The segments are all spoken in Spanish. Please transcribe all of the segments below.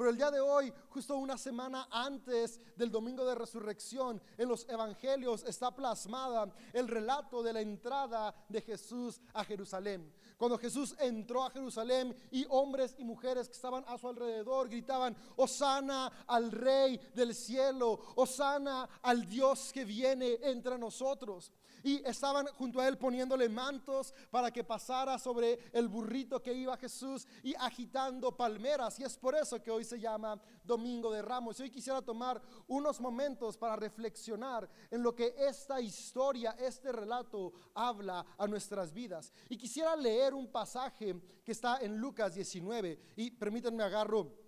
Pero el día de hoy, justo una semana antes del domingo de resurrección, en los evangelios está plasmada el relato de la entrada de Jesús a Jerusalén. Cuando Jesús entró a Jerusalén y hombres y mujeres que estaban a su alrededor gritaban, Osana al Rey del cielo, Osana al Dios que viene entre nosotros y estaban junto a él poniéndole mantos para que pasara sobre el burrito que iba Jesús y agitando palmeras. Y es por eso que hoy se llama Domingo de Ramos. Y hoy quisiera tomar unos momentos para reflexionar en lo que esta historia, este relato habla a nuestras vidas. Y quisiera leer un pasaje que está en Lucas 19 y permítanme agarro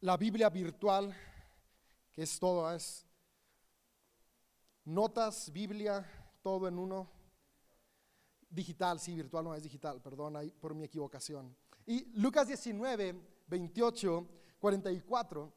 la Biblia virtual, que es todo, es notas, Biblia, todo en uno. Digital, sí, virtual no es digital, perdón ahí por mi equivocación. Y Lucas 19, 28, 44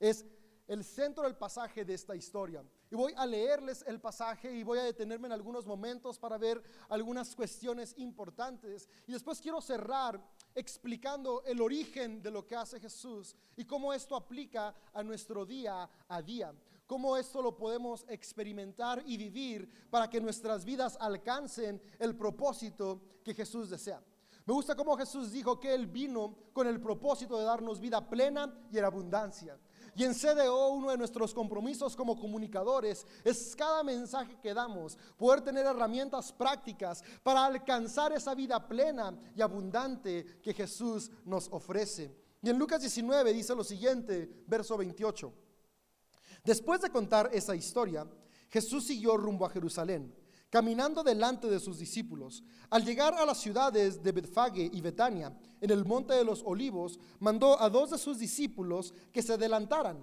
es el centro del pasaje de esta historia. Y voy a leerles el pasaje y voy a detenerme en algunos momentos para ver algunas cuestiones importantes. Y después quiero cerrar explicando el origen de lo que hace Jesús y cómo esto aplica a nuestro día a día cómo esto lo podemos experimentar y vivir para que nuestras vidas alcancen el propósito que Jesús desea. Me gusta cómo Jesús dijo que Él vino con el propósito de darnos vida plena y en abundancia. Y en CDO uno de nuestros compromisos como comunicadores es cada mensaje que damos, poder tener herramientas prácticas para alcanzar esa vida plena y abundante que Jesús nos ofrece. Y en Lucas 19 dice lo siguiente, verso 28. Después de contar esa historia, Jesús siguió rumbo a Jerusalén, caminando delante de sus discípulos. Al llegar a las ciudades de Betfage y Betania, en el monte de los olivos, mandó a dos de sus discípulos que se adelantaran.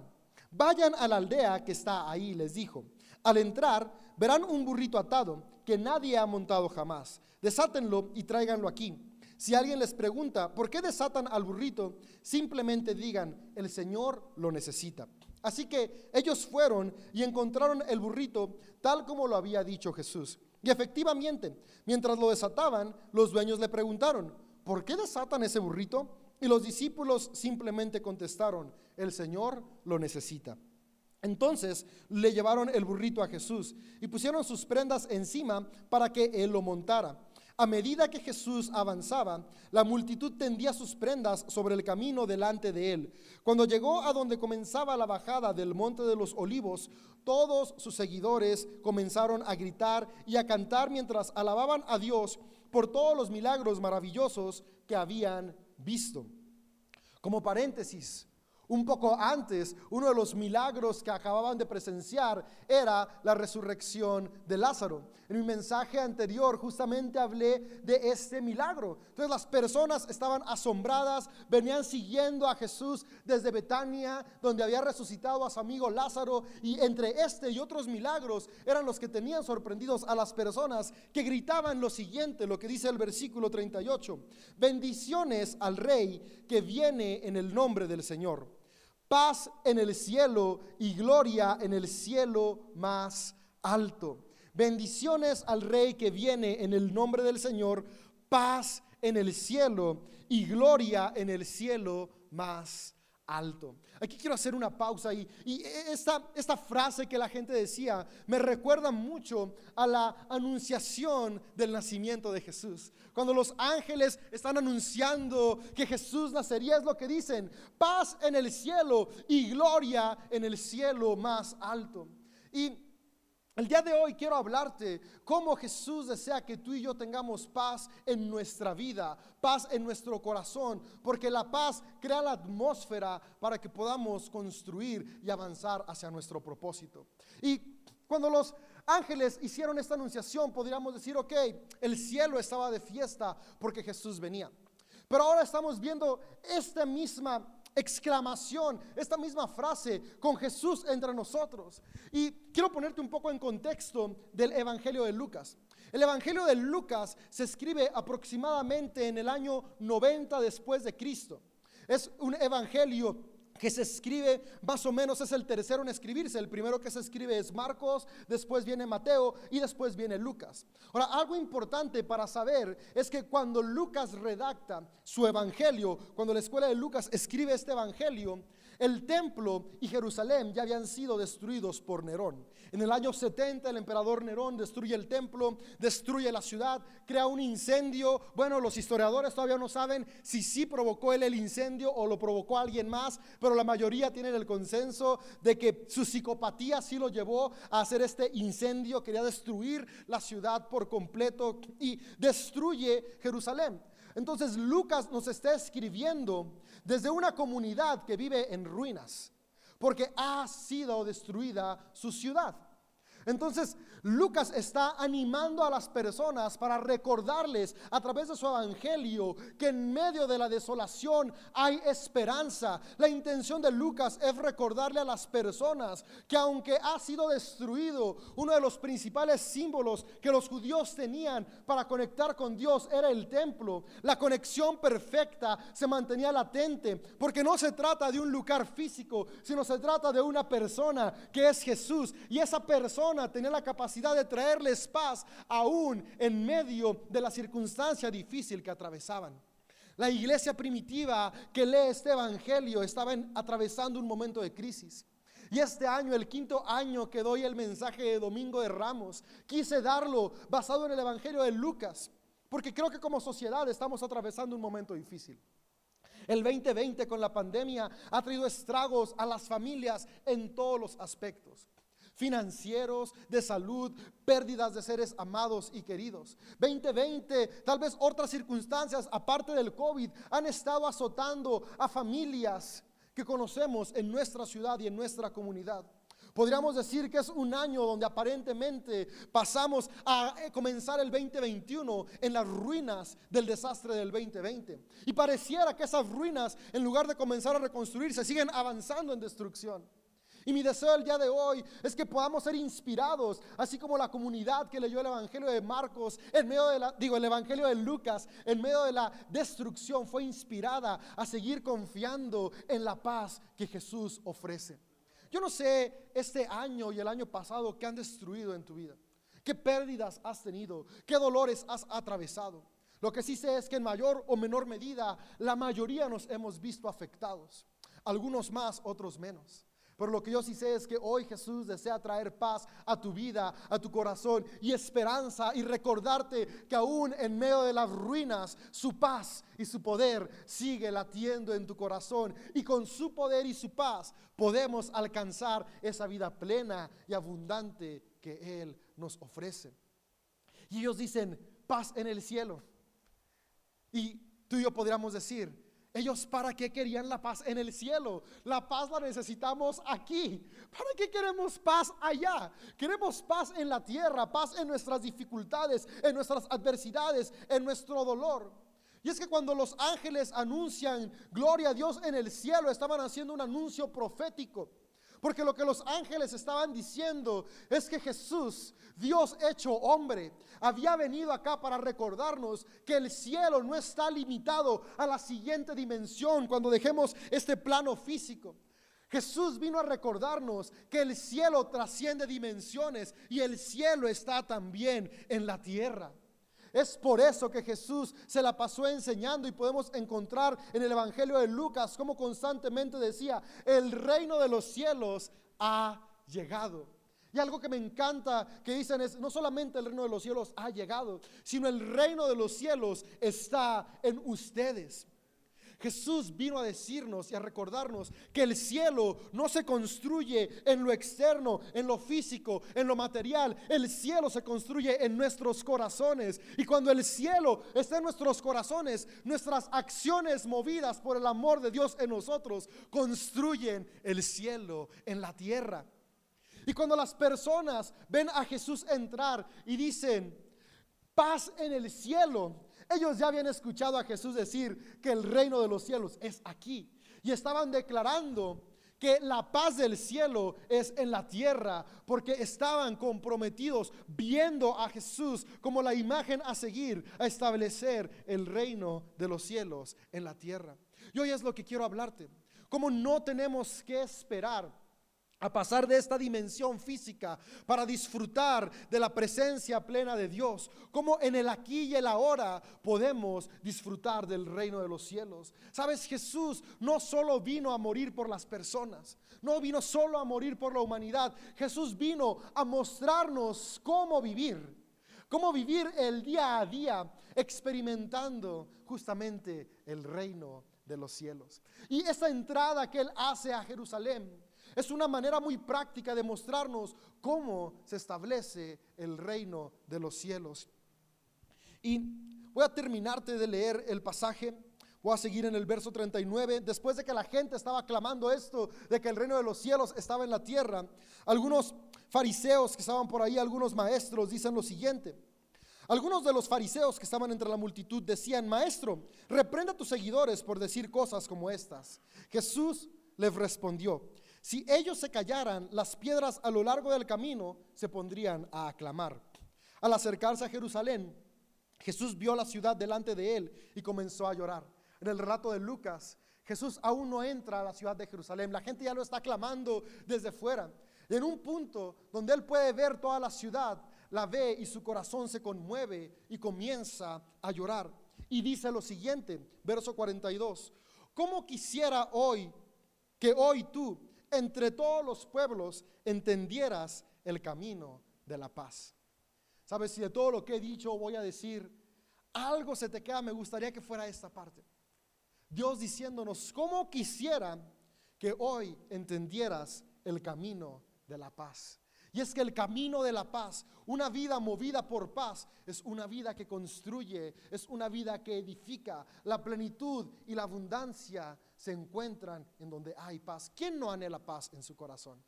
Vayan a la aldea que está ahí, les dijo. Al entrar, verán un burrito atado que nadie ha montado jamás. Desátenlo y tráiganlo aquí. Si alguien les pregunta, ¿por qué desatan al burrito? Simplemente digan, el Señor lo necesita. Así que ellos fueron y encontraron el burrito tal como lo había dicho Jesús. Y efectivamente, mientras lo desataban, los dueños le preguntaron, ¿por qué desatan ese burrito? Y los discípulos simplemente contestaron, el Señor lo necesita. Entonces le llevaron el burrito a Jesús y pusieron sus prendas encima para que él lo montara. A medida que Jesús avanzaba, la multitud tendía sus prendas sobre el camino delante de él. Cuando llegó a donde comenzaba la bajada del monte de los olivos, todos sus seguidores comenzaron a gritar y a cantar mientras alababan a Dios por todos los milagros maravillosos que habían visto. Como paréntesis, un poco antes, uno de los milagros que acababan de presenciar era la resurrección de Lázaro. En mi mensaje anterior justamente hablé de este milagro. Entonces las personas estaban asombradas, venían siguiendo a Jesús desde Betania, donde había resucitado a su amigo Lázaro, y entre este y otros milagros eran los que tenían sorprendidos a las personas que gritaban lo siguiente, lo que dice el versículo 38, bendiciones al rey que viene en el nombre del Señor paz en el cielo y gloria en el cielo más alto. Bendiciones al Rey que viene en el nombre del Señor, paz en el cielo y gloria en el cielo más alto. Aquí quiero hacer una pausa y, y esta, esta frase que la gente decía me recuerda mucho a la anunciación del nacimiento de Jesús. Cuando los ángeles están anunciando que Jesús nacería es lo que dicen, paz en el cielo y gloria en el cielo más alto. Y el día de hoy quiero hablarte cómo Jesús desea que tú y yo tengamos paz en nuestra vida, paz en nuestro corazón, porque la paz crea la atmósfera para que podamos construir y avanzar hacia nuestro propósito. Y cuando los ángeles hicieron esta anunciación, podríamos decir, ok, el cielo estaba de fiesta porque Jesús venía. Pero ahora estamos viendo esta misma exclamación, esta misma frase con Jesús entre nosotros. Y quiero ponerte un poco en contexto del Evangelio de Lucas. El Evangelio de Lucas se escribe aproximadamente en el año 90 después de Cristo. Es un evangelio que se escribe más o menos es el tercero en escribirse. El primero que se escribe es Marcos, después viene Mateo y después viene Lucas. Ahora, algo importante para saber es que cuando Lucas redacta su evangelio, cuando la escuela de Lucas escribe este evangelio, el templo y Jerusalén ya habían sido destruidos por Nerón. En el año 70 el emperador Nerón destruye el templo, destruye la ciudad, crea un incendio. Bueno, los historiadores todavía no saben si sí provocó él el incendio o lo provocó alguien más, pero la mayoría tienen el consenso de que su psicopatía sí lo llevó a hacer este incendio, quería destruir la ciudad por completo y destruye Jerusalén. Entonces Lucas nos está escribiendo desde una comunidad que vive en ruinas, porque ha sido destruida su ciudad. Entonces, Lucas está animando a las personas para recordarles a través de su evangelio que en medio de la desolación hay esperanza. La intención de Lucas es recordarle a las personas que aunque ha sido destruido, uno de los principales símbolos que los judíos tenían para conectar con Dios era el templo. La conexión perfecta se mantenía latente porque no se trata de un lugar físico, sino se trata de una persona que es Jesús y esa persona tenía la capacidad de traerles paz aún en medio de la circunstancia difícil que atravesaban. La iglesia primitiva que lee este evangelio estaba atravesando un momento de crisis. Y este año, el quinto año que doy el mensaje de Domingo de Ramos, quise darlo basado en el Evangelio de Lucas, porque creo que como sociedad estamos atravesando un momento difícil. El 2020 con la pandemia ha traído estragos a las familias en todos los aspectos financieros, de salud, pérdidas de seres amados y queridos. 2020, tal vez otras circunstancias aparte del COVID han estado azotando a familias que conocemos en nuestra ciudad y en nuestra comunidad. Podríamos decir que es un año donde aparentemente pasamos a eh, comenzar el 2021 en las ruinas del desastre del 2020. Y pareciera que esas ruinas, en lugar de comenzar a reconstruirse, siguen avanzando en destrucción. Y mi deseo el día de hoy es que podamos ser inspirados, así como la comunidad que leyó el Evangelio de Marcos, en medio de la, digo, el Evangelio de Lucas, en medio de la destrucción, fue inspirada a seguir confiando en la paz que Jesús ofrece. Yo no sé este año y el año pasado qué han destruido en tu vida, qué pérdidas has tenido, qué dolores has atravesado. Lo que sí sé es que en mayor o menor medida la mayoría nos hemos visto afectados, algunos más, otros menos. Pero lo que yo sí sé es que hoy Jesús desea traer paz a tu vida, a tu corazón y esperanza y recordarte que aún en medio de las ruinas, su paz y su poder sigue latiendo en tu corazón. Y con su poder y su paz podemos alcanzar esa vida plena y abundante que Él nos ofrece. Y ellos dicen, paz en el cielo. Y tú y yo podríamos decir, ellos para qué querían la paz en el cielo. La paz la necesitamos aquí. ¿Para qué queremos paz allá? Queremos paz en la tierra, paz en nuestras dificultades, en nuestras adversidades, en nuestro dolor. Y es que cuando los ángeles anuncian gloria a Dios en el cielo, estaban haciendo un anuncio profético. Porque lo que los ángeles estaban diciendo es que Jesús, Dios hecho hombre, había venido acá para recordarnos que el cielo no está limitado a la siguiente dimensión cuando dejemos este plano físico. Jesús vino a recordarnos que el cielo trasciende dimensiones y el cielo está también en la tierra. Es por eso que Jesús se la pasó enseñando y podemos encontrar en el Evangelio de Lucas como constantemente decía, el reino de los cielos ha llegado. Y algo que me encanta que dicen es, no solamente el reino de los cielos ha llegado, sino el reino de los cielos está en ustedes. Jesús vino a decirnos y a recordarnos que el cielo no se construye en lo externo, en lo físico, en lo material. El cielo se construye en nuestros corazones. Y cuando el cielo está en nuestros corazones, nuestras acciones movidas por el amor de Dios en nosotros construyen el cielo en la tierra. Y cuando las personas ven a Jesús entrar y dicen, paz en el cielo, ellos ya habían escuchado a Jesús decir que el reino de los cielos es aquí. Y estaban declarando que la paz del cielo es en la tierra, porque estaban comprometidos viendo a Jesús como la imagen a seguir, a establecer el reino de los cielos en la tierra. Y hoy es lo que quiero hablarte. cómo no tenemos que esperar a pasar de esta dimensión física para disfrutar de la presencia plena de Dios, como en el aquí y el ahora podemos disfrutar del reino de los cielos. Sabes, Jesús no solo vino a morir por las personas, no vino solo a morir por la humanidad, Jesús vino a mostrarnos cómo vivir, cómo vivir el día a día experimentando justamente el reino de los cielos. Y esa entrada que Él hace a Jerusalén, es una manera muy práctica de mostrarnos cómo se establece el reino de los cielos. Y voy a terminarte de leer el pasaje. Voy a seguir en el verso 39. Después de que la gente estaba clamando esto, de que el reino de los cielos estaba en la tierra, algunos fariseos que estaban por ahí, algunos maestros, dicen lo siguiente. Algunos de los fariseos que estaban entre la multitud decían, Maestro, reprenda a tus seguidores por decir cosas como estas. Jesús les respondió, si ellos se callaran, las piedras a lo largo del camino se pondrían a aclamar. Al acercarse a Jerusalén, Jesús vio la ciudad delante de él y comenzó a llorar. En el relato de Lucas, Jesús aún no entra a la ciudad de Jerusalén. La gente ya lo está aclamando desde fuera. En un punto donde él puede ver toda la ciudad, la ve y su corazón se conmueve y comienza a llorar. Y dice lo siguiente, verso 42, ¿cómo quisiera hoy que hoy tú entre todos los pueblos entendieras el camino de la paz. Sabes, si de todo lo que he dicho voy a decir, algo se te queda, me gustaría que fuera esta parte. Dios diciéndonos, ¿cómo quisiera que hoy entendieras el camino de la paz? Y es que el camino de la paz, una vida movida por paz, es una vida que construye, es una vida que edifica. La plenitud y la abundancia se encuentran en donde hay paz. ¿Quién no anhela paz en su corazón?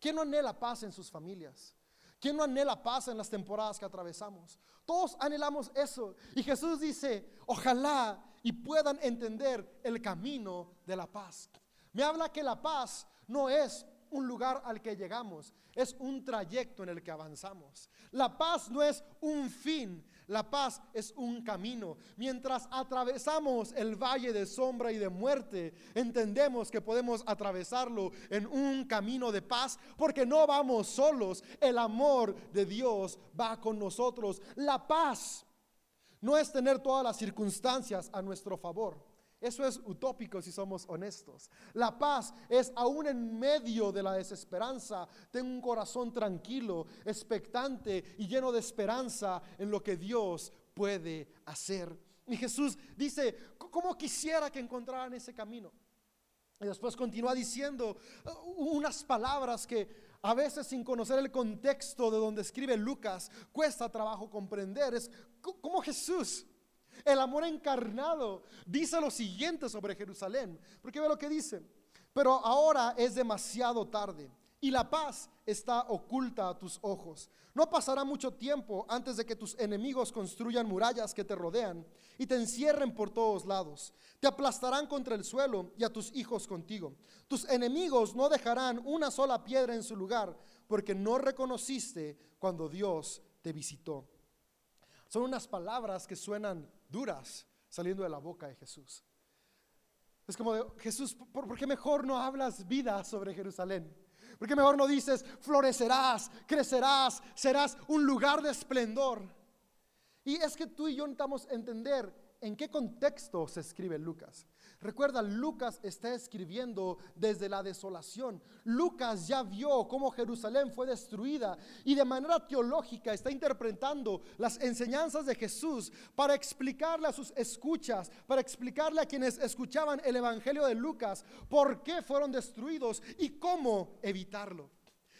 ¿Quién no anhela paz en sus familias? ¿Quién no anhela paz en las temporadas que atravesamos? Todos anhelamos eso. Y Jesús dice, ojalá y puedan entender el camino de la paz. Me habla que la paz no es un lugar al que llegamos, es un trayecto en el que avanzamos. La paz no es un fin, la paz es un camino. Mientras atravesamos el valle de sombra y de muerte, entendemos que podemos atravesarlo en un camino de paz porque no vamos solos. El amor de Dios va con nosotros. La paz no es tener todas las circunstancias a nuestro favor. Eso es utópico si somos honestos. La paz es aún en medio de la desesperanza. Tengo un corazón tranquilo, expectante y lleno de esperanza en lo que Dios puede hacer. Y Jesús dice, ¿cómo quisiera que encontraran ese camino? Y después continúa diciendo uh, unas palabras que a veces sin conocer el contexto de donde escribe Lucas cuesta trabajo comprender. Es como Jesús el amor encarnado dice lo siguiente sobre Jerusalén. Porque ve lo que dice. Pero ahora es demasiado tarde y la paz está oculta a tus ojos. No pasará mucho tiempo antes de que tus enemigos construyan murallas que te rodean y te encierren por todos lados. Te aplastarán contra el suelo y a tus hijos contigo. Tus enemigos no dejarán una sola piedra en su lugar porque no reconociste cuando Dios te visitó. Son unas palabras que suenan duras saliendo de la boca de Jesús. Es como, de, Jesús, ¿por, qué mejor no hablas vida sobre Jerusalén? ¿Por qué mejor no dices, florecerás, crecerás, serás un lugar de esplendor? Y es que tú y yo necesitamos entender en qué contexto se escribe Lucas. Recuerda, Lucas está escribiendo desde la desolación. Lucas ya vio cómo Jerusalén fue destruida y de manera teológica está interpretando las enseñanzas de Jesús para explicarle a sus escuchas, para explicarle a quienes escuchaban el Evangelio de Lucas por qué fueron destruidos y cómo evitarlo.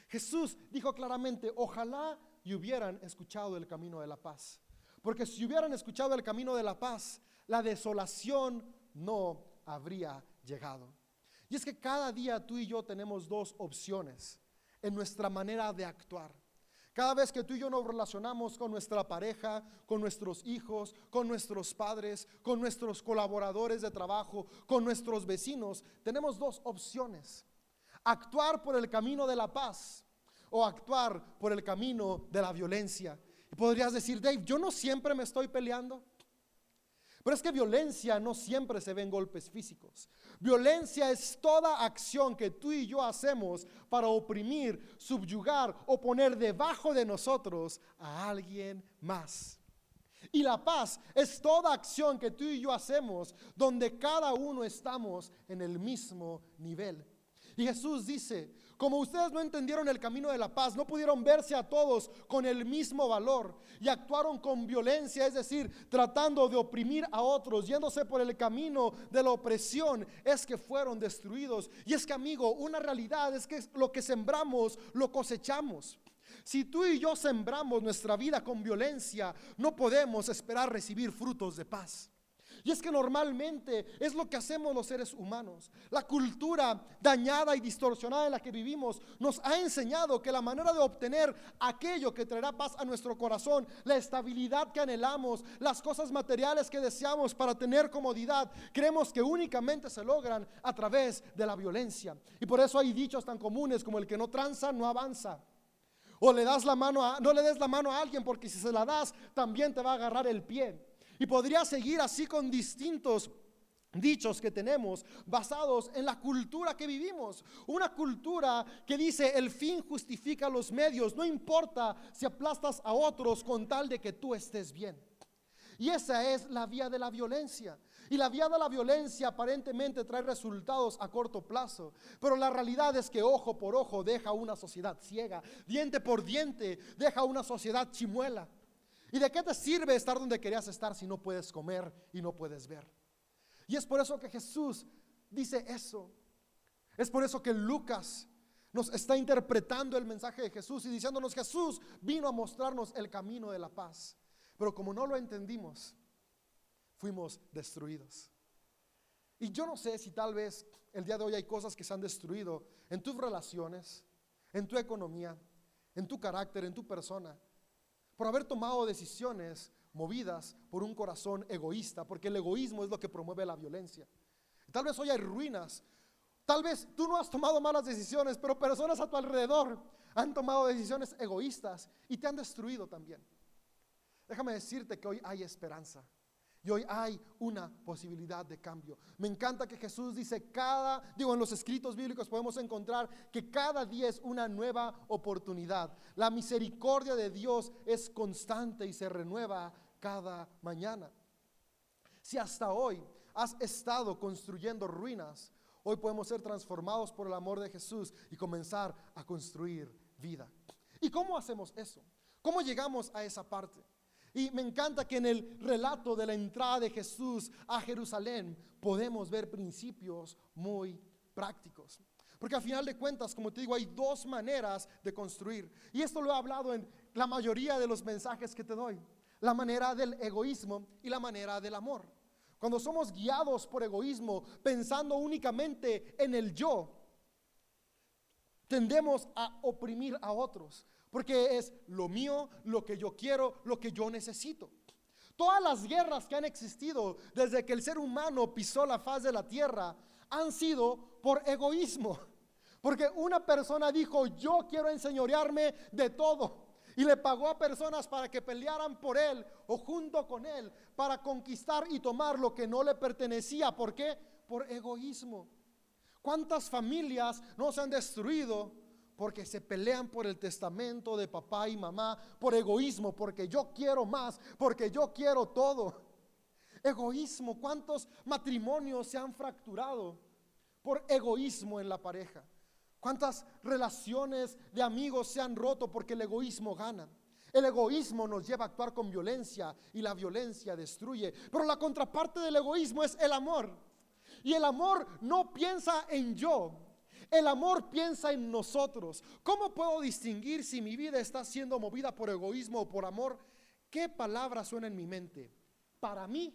Jesús dijo claramente, ojalá hubieran escuchado el camino de la paz. Porque si hubieran escuchado el camino de la paz, la desolación no habría llegado. Y es que cada día tú y yo tenemos dos opciones en nuestra manera de actuar. Cada vez que tú y yo nos relacionamos con nuestra pareja, con nuestros hijos, con nuestros padres, con nuestros colaboradores de trabajo, con nuestros vecinos, tenemos dos opciones. Actuar por el camino de la paz o actuar por el camino de la violencia. Y podrías decir, Dave, yo no siempre me estoy peleando. Pero es que violencia no siempre se ve en golpes físicos. Violencia es toda acción que tú y yo hacemos para oprimir, subyugar o poner debajo de nosotros a alguien más. Y la paz es toda acción que tú y yo hacemos donde cada uno estamos en el mismo nivel. Y Jesús dice, como ustedes no entendieron el camino de la paz, no pudieron verse a todos con el mismo valor y actuaron con violencia, es decir, tratando de oprimir a otros, yéndose por el camino de la opresión, es que fueron destruidos. Y es que, amigo, una realidad es que lo que sembramos, lo cosechamos. Si tú y yo sembramos nuestra vida con violencia, no podemos esperar recibir frutos de paz. Y es que normalmente es lo que hacemos los seres humanos. La cultura dañada y distorsionada en la que vivimos nos ha enseñado que la manera de obtener aquello que traerá paz a nuestro corazón, la estabilidad que anhelamos, las cosas materiales que deseamos para tener comodidad, creemos que únicamente se logran a través de la violencia. Y por eso hay dichos tan comunes como el que no tranza no avanza. O le das la mano no le des la mano a alguien porque si se la das también te va a agarrar el pie. Y podría seguir así con distintos dichos que tenemos basados en la cultura que vivimos. Una cultura que dice el fin justifica los medios, no importa si aplastas a otros con tal de que tú estés bien. Y esa es la vía de la violencia. Y la vía de la violencia aparentemente trae resultados a corto plazo, pero la realidad es que ojo por ojo deja una sociedad ciega, diente por diente deja una sociedad chimuela. ¿Y de qué te sirve estar donde querías estar si no puedes comer y no puedes ver? Y es por eso que Jesús dice eso. Es por eso que Lucas nos está interpretando el mensaje de Jesús y diciéndonos Jesús vino a mostrarnos el camino de la paz. Pero como no lo entendimos, fuimos destruidos. Y yo no sé si tal vez el día de hoy hay cosas que se han destruido en tus relaciones, en tu economía, en tu carácter, en tu persona por haber tomado decisiones movidas por un corazón egoísta, porque el egoísmo es lo que promueve la violencia. Tal vez hoy hay ruinas, tal vez tú no has tomado malas decisiones, pero personas a tu alrededor han tomado decisiones egoístas y te han destruido también. Déjame decirte que hoy hay esperanza. Y hoy hay una posibilidad de cambio. Me encanta que Jesús dice cada, digo, en los escritos bíblicos podemos encontrar que cada día es una nueva oportunidad. La misericordia de Dios es constante y se renueva cada mañana. Si hasta hoy has estado construyendo ruinas, hoy podemos ser transformados por el amor de Jesús y comenzar a construir vida. ¿Y cómo hacemos eso? ¿Cómo llegamos a esa parte? Y me encanta que en el relato de la entrada de Jesús a Jerusalén podemos ver principios muy prácticos. Porque al final de cuentas, como te digo, hay dos maneras de construir. Y esto lo he hablado en la mayoría de los mensajes que te doy. La manera del egoísmo y la manera del amor. Cuando somos guiados por egoísmo, pensando únicamente en el yo, tendemos a oprimir a otros. Porque es lo mío, lo que yo quiero, lo que yo necesito. Todas las guerras que han existido desde que el ser humano pisó la faz de la tierra han sido por egoísmo. Porque una persona dijo, yo quiero enseñorearme de todo. Y le pagó a personas para que pelearan por él o junto con él para conquistar y tomar lo que no le pertenecía. ¿Por qué? Por egoísmo. ¿Cuántas familias no se han destruido porque se pelean por el testamento de papá y mamá, por egoísmo, porque yo quiero más, porque yo quiero todo. Egoísmo, ¿cuántos matrimonios se han fracturado por egoísmo en la pareja? ¿Cuántas relaciones de amigos se han roto porque el egoísmo gana? El egoísmo nos lleva a actuar con violencia y la violencia destruye. Pero la contraparte del egoísmo es el amor. Y el amor no piensa en yo, el amor piensa en nosotros. ¿Cómo puedo distinguir si mi vida está siendo movida por egoísmo o por amor? ¿Qué palabra suena en mi mente? ¿Para mí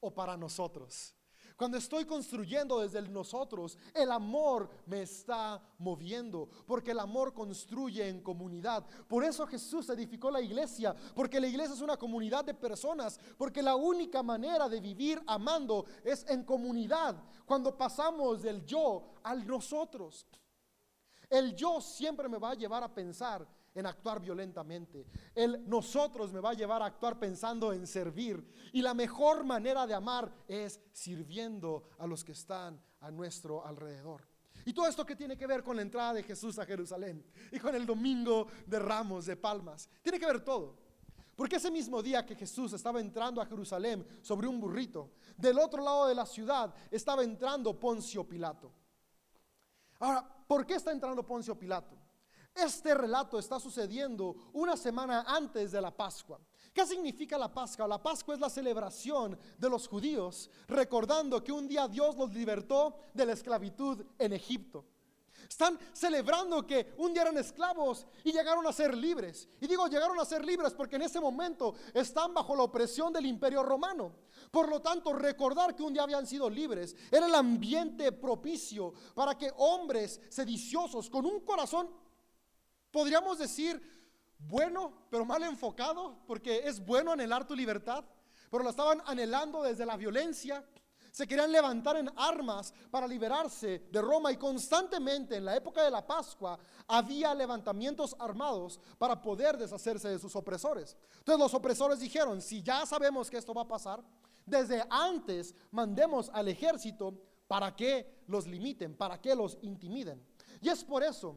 o para nosotros? Cuando estoy construyendo desde nosotros, el amor me está moviendo, porque el amor construye en comunidad. Por eso Jesús edificó la iglesia, porque la iglesia es una comunidad de personas, porque la única manera de vivir amando es en comunidad, cuando pasamos del yo al nosotros. El yo siempre me va a llevar a pensar en actuar violentamente. El nosotros me va a llevar a actuar pensando en servir. Y la mejor manera de amar es sirviendo a los que están a nuestro alrededor. Y todo esto que tiene que ver con la entrada de Jesús a Jerusalén y con el domingo de ramos, de palmas. Tiene que ver todo. Porque ese mismo día que Jesús estaba entrando a Jerusalén sobre un burrito, del otro lado de la ciudad estaba entrando Poncio Pilato. Ahora, ¿por qué está entrando Poncio Pilato? Este relato está sucediendo una semana antes de la Pascua. ¿Qué significa la Pascua? La Pascua es la celebración de los judíos, recordando que un día Dios los libertó de la esclavitud en Egipto. Están celebrando que un día eran esclavos y llegaron a ser libres. Y digo llegaron a ser libres porque en ese momento están bajo la opresión del imperio romano. Por lo tanto, recordar que un día habían sido libres era el ambiente propicio para que hombres sediciosos con un corazón, podríamos decir, bueno, pero mal enfocado, porque es bueno anhelar tu libertad, pero lo estaban anhelando desde la violencia. Se querían levantar en armas para liberarse de Roma y constantemente en la época de la Pascua había levantamientos armados para poder deshacerse de sus opresores. Entonces los opresores dijeron, si ya sabemos que esto va a pasar, desde antes mandemos al ejército para que los limiten, para que los intimiden. Y es por eso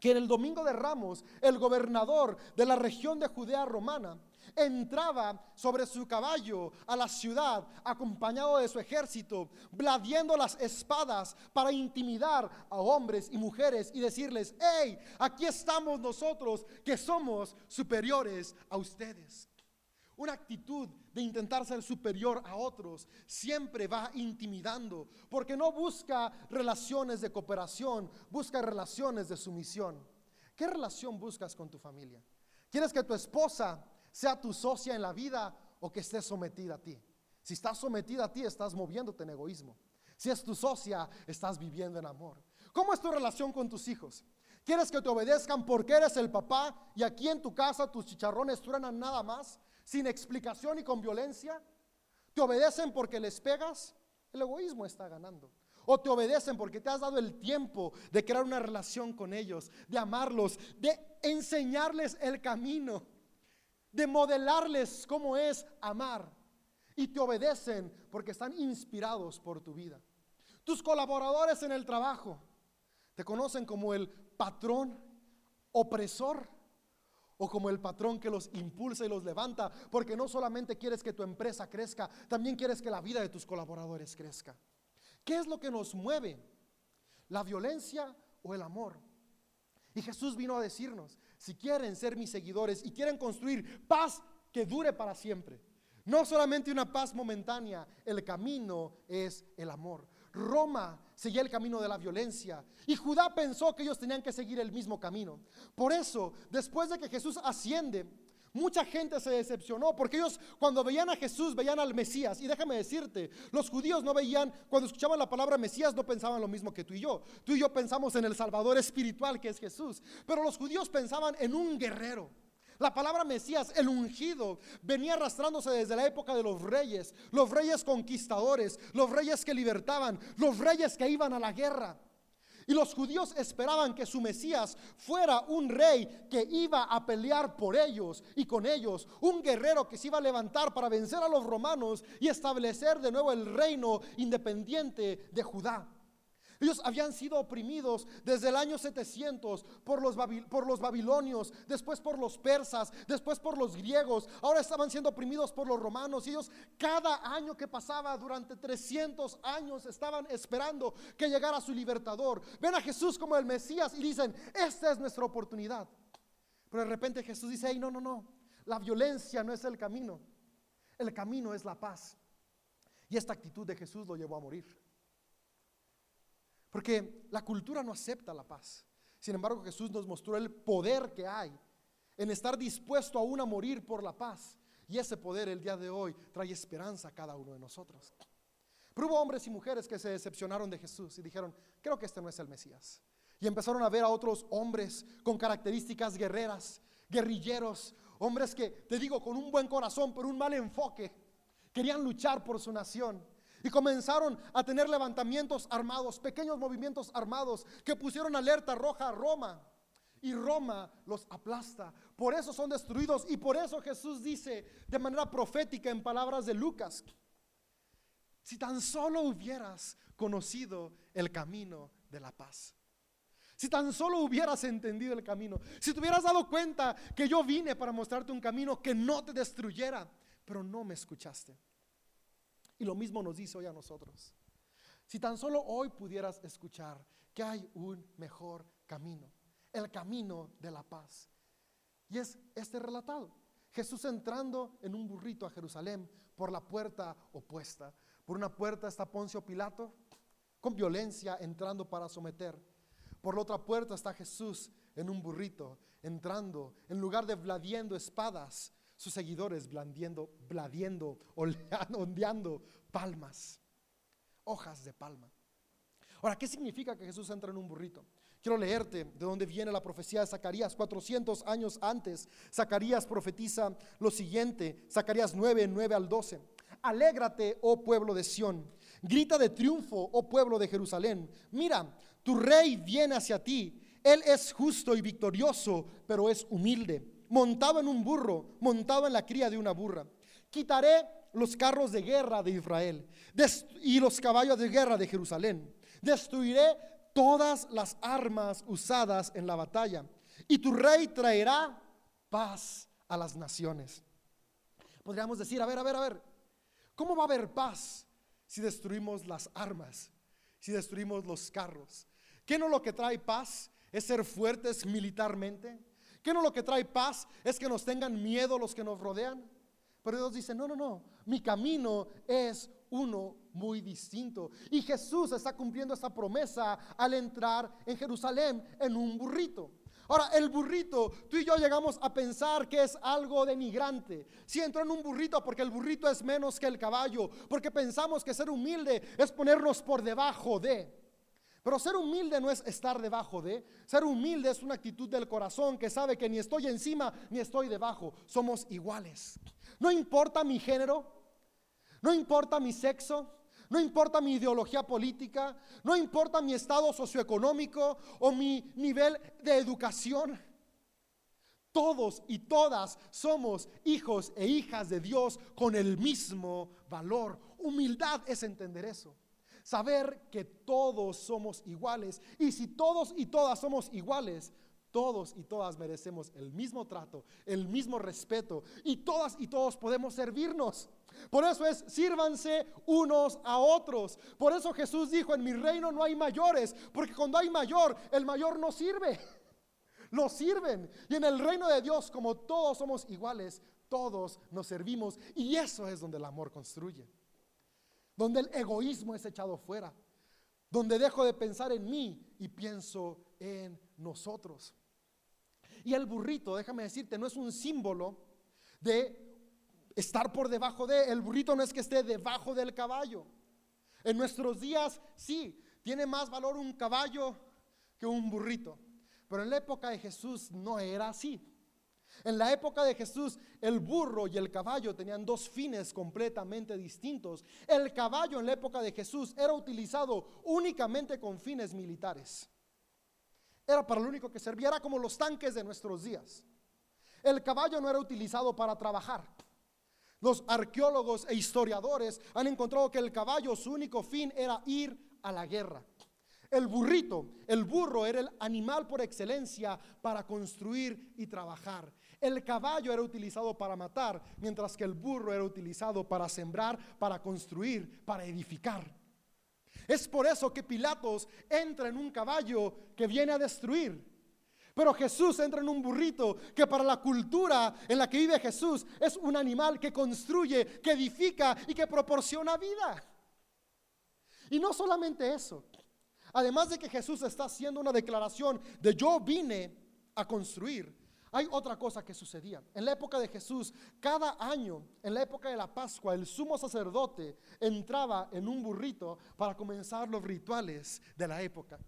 que en el domingo de Ramos el gobernador de la región de Judea romana entraba sobre su caballo a la ciudad acompañado de su ejército, bladiendo las espadas para intimidar a hombres y mujeres y decirles, hey, aquí estamos nosotros que somos superiores a ustedes. Una actitud de intentar ser superior a otros siempre va intimidando, porque no busca relaciones de cooperación, busca relaciones de sumisión. ¿Qué relación buscas con tu familia? ¿Quieres que tu esposa sea tu socia en la vida o que esté sometida a ti? Si estás sometida a ti, estás moviéndote en egoísmo. Si es tu socia, estás viviendo en amor. ¿Cómo es tu relación con tus hijos? ¿Quieres que te obedezcan porque eres el papá y aquí en tu casa tus chicharrones truenan nada más? Sin explicación y con violencia? ¿Te obedecen porque les pegas? El egoísmo está ganando. O te obedecen porque te has dado el tiempo de crear una relación con ellos, de amarlos, de enseñarles el camino, de modelarles cómo es amar. Y te obedecen porque están inspirados por tu vida. Tus colaboradores en el trabajo te conocen como el patrón opresor o como el patrón que los impulsa y los levanta, porque no solamente quieres que tu empresa crezca, también quieres que la vida de tus colaboradores crezca. ¿Qué es lo que nos mueve? ¿La violencia o el amor? Y Jesús vino a decirnos, si quieren ser mis seguidores y quieren construir paz que dure para siempre, no solamente una paz momentánea, el camino es el amor. Roma seguía el camino de la violencia y Judá pensó que ellos tenían que seguir el mismo camino. Por eso, después de que Jesús asciende, mucha gente se decepcionó porque ellos cuando veían a Jesús veían al Mesías. Y déjame decirte, los judíos no veían, cuando escuchaban la palabra Mesías no pensaban lo mismo que tú y yo. Tú y yo pensamos en el Salvador espiritual que es Jesús, pero los judíos pensaban en un guerrero. La palabra Mesías, el ungido, venía arrastrándose desde la época de los reyes, los reyes conquistadores, los reyes que libertaban, los reyes que iban a la guerra. Y los judíos esperaban que su Mesías fuera un rey que iba a pelear por ellos y con ellos, un guerrero que se iba a levantar para vencer a los romanos y establecer de nuevo el reino independiente de Judá. Ellos habían sido oprimidos desde el año 700 por los, por los babilonios, después por los persas, después por los griegos, ahora estaban siendo oprimidos por los romanos. Y ellos cada año que pasaba durante 300 años estaban esperando que llegara su libertador. Ven a Jesús como el Mesías y dicen, esta es nuestra oportunidad. Pero de repente Jesús dice, hey, no, no, no, la violencia no es el camino, el camino es la paz. Y esta actitud de Jesús lo llevó a morir. Porque la cultura no acepta la paz. Sin embargo, Jesús nos mostró el poder que hay en estar dispuesto aún a morir por la paz. Y ese poder el día de hoy trae esperanza a cada uno de nosotros. Pero hubo hombres y mujeres que se decepcionaron de Jesús y dijeron, creo que este no es el Mesías. Y empezaron a ver a otros hombres con características guerreras, guerrilleros, hombres que, te digo, con un buen corazón, pero un mal enfoque, querían luchar por su nación. Y comenzaron a tener levantamientos armados, pequeños movimientos armados que pusieron alerta roja a Roma. y Roma los aplasta. Por eso son destruidos y por eso Jesús dice de manera profética en palabras de Lucas, si tan solo hubieras conocido el camino de la paz. Si tan solo hubieras entendido el camino, si te hubieras dado cuenta que yo vine para mostrarte un camino que no te destruyera, pero no me escuchaste. Y lo mismo nos dice hoy a nosotros. Si tan solo hoy pudieras escuchar que hay un mejor camino, el camino de la paz. Y es este relatado. Jesús entrando en un burrito a Jerusalén por la puerta opuesta. Por una puerta está Poncio Pilato con violencia entrando para someter. Por la otra puerta está Jesús en un burrito entrando en lugar de bladiendo espadas, sus seguidores blandiendo, bladiendo, ondeando palmas, hojas de palma. Ahora, ¿qué significa que Jesús entra en un burrito? Quiero leerte de dónde viene la profecía de Zacarías. 400 años antes, Zacarías profetiza lo siguiente, Zacarías 9, 9 al 12. Alégrate, oh pueblo de Sión. Grita de triunfo, oh pueblo de Jerusalén. Mira, tu rey viene hacia ti. Él es justo y victorioso, pero es humilde. Montado en un burro, montado en la cría de una burra. Quitaré los carros de guerra de Israel y los caballos de guerra de Jerusalén. Destruiré todas las armas usadas en la batalla, y tu rey traerá paz a las naciones. Podríamos decir, a ver, a ver, a ver, ¿cómo va a haber paz si destruimos las armas, si destruimos los carros? ¿Qué no lo que trae paz es ser fuertes militarmente? ¿Qué no lo que trae paz es que nos tengan miedo los que nos rodean? Pero Dios dice, no, no, no, mi camino es uno muy distinto. Y Jesús está cumpliendo esta promesa al entrar en Jerusalén en un burrito. Ahora, el burrito, tú y yo llegamos a pensar que es algo denigrante. Si entró en un burrito porque el burrito es menos que el caballo, porque pensamos que ser humilde es ponernos por debajo de. Pero ser humilde no es estar debajo de. Ser humilde es una actitud del corazón que sabe que ni estoy encima ni estoy debajo. Somos iguales. No importa mi género, no importa mi sexo, no importa mi ideología política, no importa mi estado socioeconómico o mi nivel de educación. Todos y todas somos hijos e hijas de Dios con el mismo valor. Humildad es entender eso. Saber que todos somos iguales. Y si todos y todas somos iguales, todos y todas merecemos el mismo trato, el mismo respeto. Y todas y todos podemos servirnos. Por eso es, sírvanse unos a otros. Por eso Jesús dijo, en mi reino no hay mayores, porque cuando hay mayor, el mayor no sirve. Lo sirven. Y en el reino de Dios, como todos somos iguales, todos nos servimos. Y eso es donde el amor construye. Donde el egoísmo es echado fuera. Donde dejo de pensar en mí y pienso en nosotros. Y el burrito, déjame decirte, no es un símbolo de estar por debajo de. El burrito no es que esté debajo del caballo. En nuestros días, sí, tiene más valor un caballo que un burrito. Pero en la época de Jesús no era así. En la época de Jesús, el burro y el caballo tenían dos fines completamente distintos. El caballo en la época de Jesús era utilizado únicamente con fines militares. Era para lo único que servía, era como los tanques de nuestros días. El caballo no era utilizado para trabajar. Los arqueólogos e historiadores han encontrado que el caballo, su único fin era ir a la guerra. El burrito, el burro era el animal por excelencia para construir y trabajar. El caballo era utilizado para matar, mientras que el burro era utilizado para sembrar, para construir, para edificar. Es por eso que Pilatos entra en un caballo que viene a destruir. Pero Jesús entra en un burrito que para la cultura en la que vive Jesús es un animal que construye, que edifica y que proporciona vida. Y no solamente eso. Además de que Jesús está haciendo una declaración de yo vine a construir, hay otra cosa que sucedía. En la época de Jesús, cada año, en la época de la Pascua, el sumo sacerdote entraba en un burrito para comenzar los rituales de la época.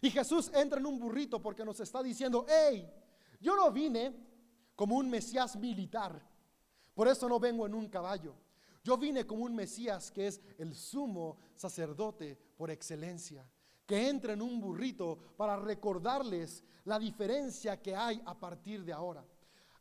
Y Jesús entra en un burrito porque nos está diciendo, hey, yo no vine como un Mesías militar, por eso no vengo en un caballo. Yo vine como un Mesías que es el sumo sacerdote por excelencia, que entre en un burrito para recordarles la diferencia que hay a partir de ahora.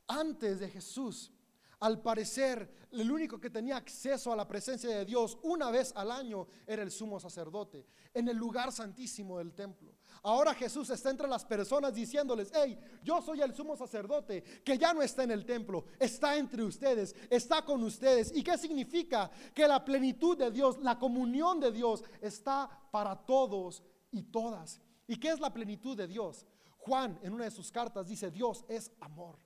Antes de Jesús, al parecer, el único que tenía acceso a la presencia de Dios una vez al año era el sumo sacerdote, en el lugar santísimo del templo. Ahora Jesús está entre las personas diciéndoles, hey, yo soy el sumo sacerdote que ya no está en el templo, está entre ustedes, está con ustedes. ¿Y qué significa? Que la plenitud de Dios, la comunión de Dios está para todos y todas. ¿Y qué es la plenitud de Dios? Juan en una de sus cartas dice, Dios es amor.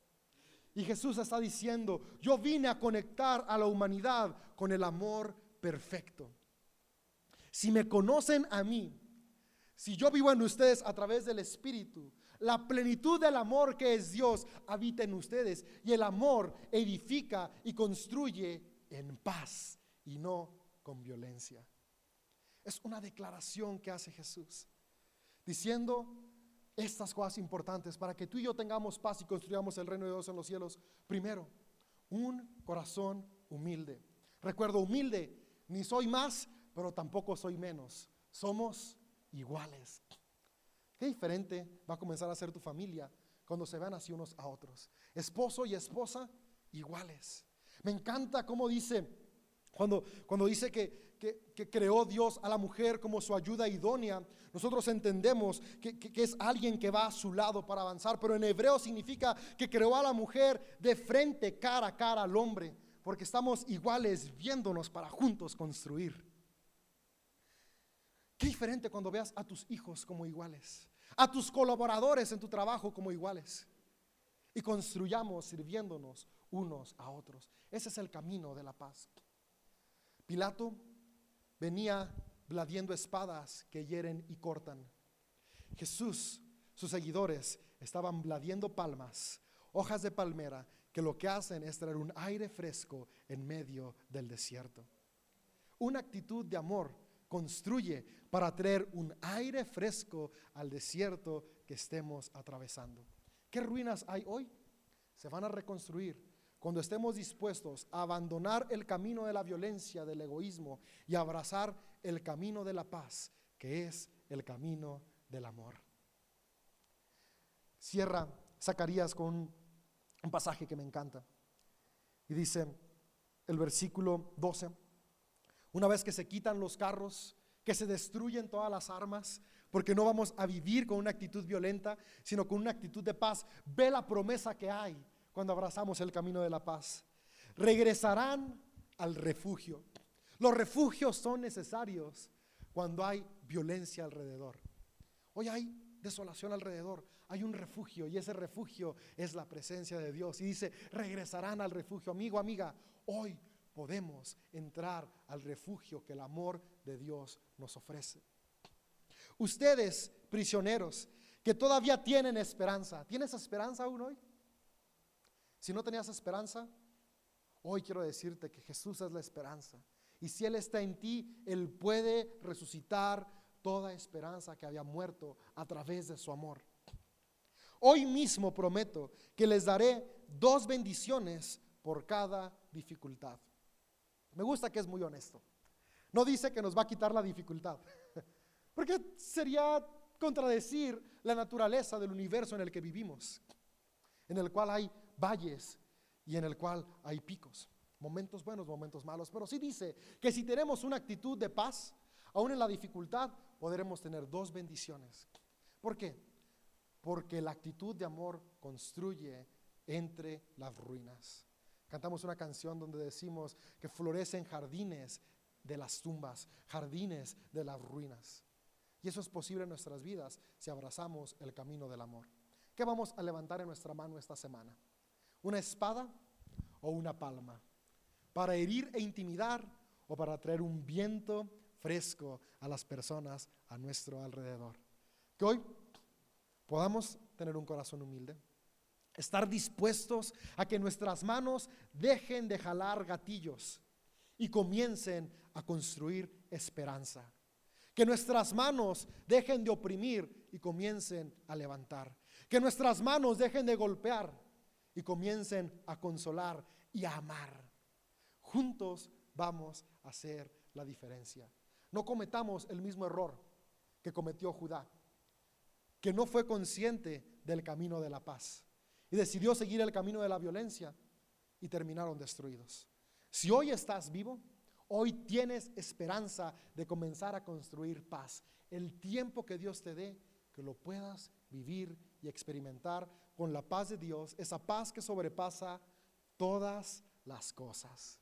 Y Jesús está diciendo, yo vine a conectar a la humanidad con el amor perfecto. Si me conocen a mí, si yo vivo en ustedes a través del Espíritu, la plenitud del amor que es Dios habita en ustedes. Y el amor edifica y construye en paz y no con violencia. Es una declaración que hace Jesús, diciendo estas cosas importantes para que tú y yo tengamos paz y construyamos el reino de Dios en los cielos. Primero, un corazón humilde. Recuerdo, humilde, ni soy más, pero tampoco soy menos. Somos iguales. Qué diferente va a comenzar a ser tu familia cuando se vean así unos a otros. Esposo y esposa iguales. Me encanta cómo dice, cuando, cuando dice que, que, creó Dios a la mujer como su ayuda idónea, nosotros entendemos que, que, es alguien que va a su lado para avanzar, pero en hebreo significa que creó a la mujer de frente, cara a cara al hombre, porque estamos iguales viéndonos para juntos construir. Qué diferente cuando veas a tus hijos como iguales, a tus colaboradores en tu trabajo como iguales, y construyamos sirviéndonos unos a otros. Ese es el camino de la paz. Pilato venía bladiendo espadas que hieren y cortan. Jesús, sus seguidores, estaban bladiendo palmas, hojas de palmera, que lo que hacen es traer un aire fresco en medio del desierto. Una actitud de amor construye para traer un aire fresco al desierto que estemos atravesando. ¿Qué ruinas hay hoy? Se van a reconstruir cuando estemos dispuestos a abandonar el camino de la violencia, del egoísmo y abrazar el camino de la paz, que es el camino del amor. Cierra Zacarías con un pasaje que me encanta. Y dice el versículo 12, una vez que se quitan los carros, que se destruyen todas las armas, porque no vamos a vivir con una actitud violenta, sino con una actitud de paz. Ve la promesa que hay cuando abrazamos el camino de la paz. Regresarán al refugio. Los refugios son necesarios cuando hay violencia alrededor. Hoy hay desolación alrededor, hay un refugio y ese refugio es la presencia de Dios. Y dice, regresarán al refugio. Amigo, amiga, hoy podemos entrar al refugio que el amor de Dios nos ofrece. Ustedes, prisioneros, que todavía tienen esperanza, ¿tienes esperanza aún hoy? Si no tenías esperanza, hoy quiero decirte que Jesús es la esperanza. Y si Él está en ti, Él puede resucitar toda esperanza que había muerto a través de su amor. Hoy mismo prometo que les daré dos bendiciones por cada dificultad. Me gusta que es muy honesto. No dice que nos va a quitar la dificultad, porque sería contradecir la naturaleza del universo en el que vivimos, en el cual hay valles y en el cual hay picos, momentos buenos, momentos malos. Pero sí dice que si tenemos una actitud de paz, aún en la dificultad, podremos tener dos bendiciones. ¿Por qué? Porque la actitud de amor construye entre las ruinas. Cantamos una canción donde decimos que florecen jardines de las tumbas, jardines de las ruinas. Y eso es posible en nuestras vidas si abrazamos el camino del amor. ¿Qué vamos a levantar en nuestra mano esta semana? ¿Una espada o una palma? ¿Para herir e intimidar o para traer un viento fresco a las personas a nuestro alrededor? Que hoy podamos tener un corazón humilde, estar dispuestos a que nuestras manos dejen de jalar gatillos y comiencen a construir esperanza. Que nuestras manos dejen de oprimir y comiencen a levantar. Que nuestras manos dejen de golpear y comiencen a consolar y a amar. Juntos vamos a hacer la diferencia. No cometamos el mismo error que cometió Judá, que no fue consciente del camino de la paz y decidió seguir el camino de la violencia y terminaron destruidos. Si hoy estás vivo, hoy tienes esperanza de comenzar a construir paz. El tiempo que Dios te dé, que lo puedas vivir y experimentar con la paz de Dios, esa paz que sobrepasa todas las cosas.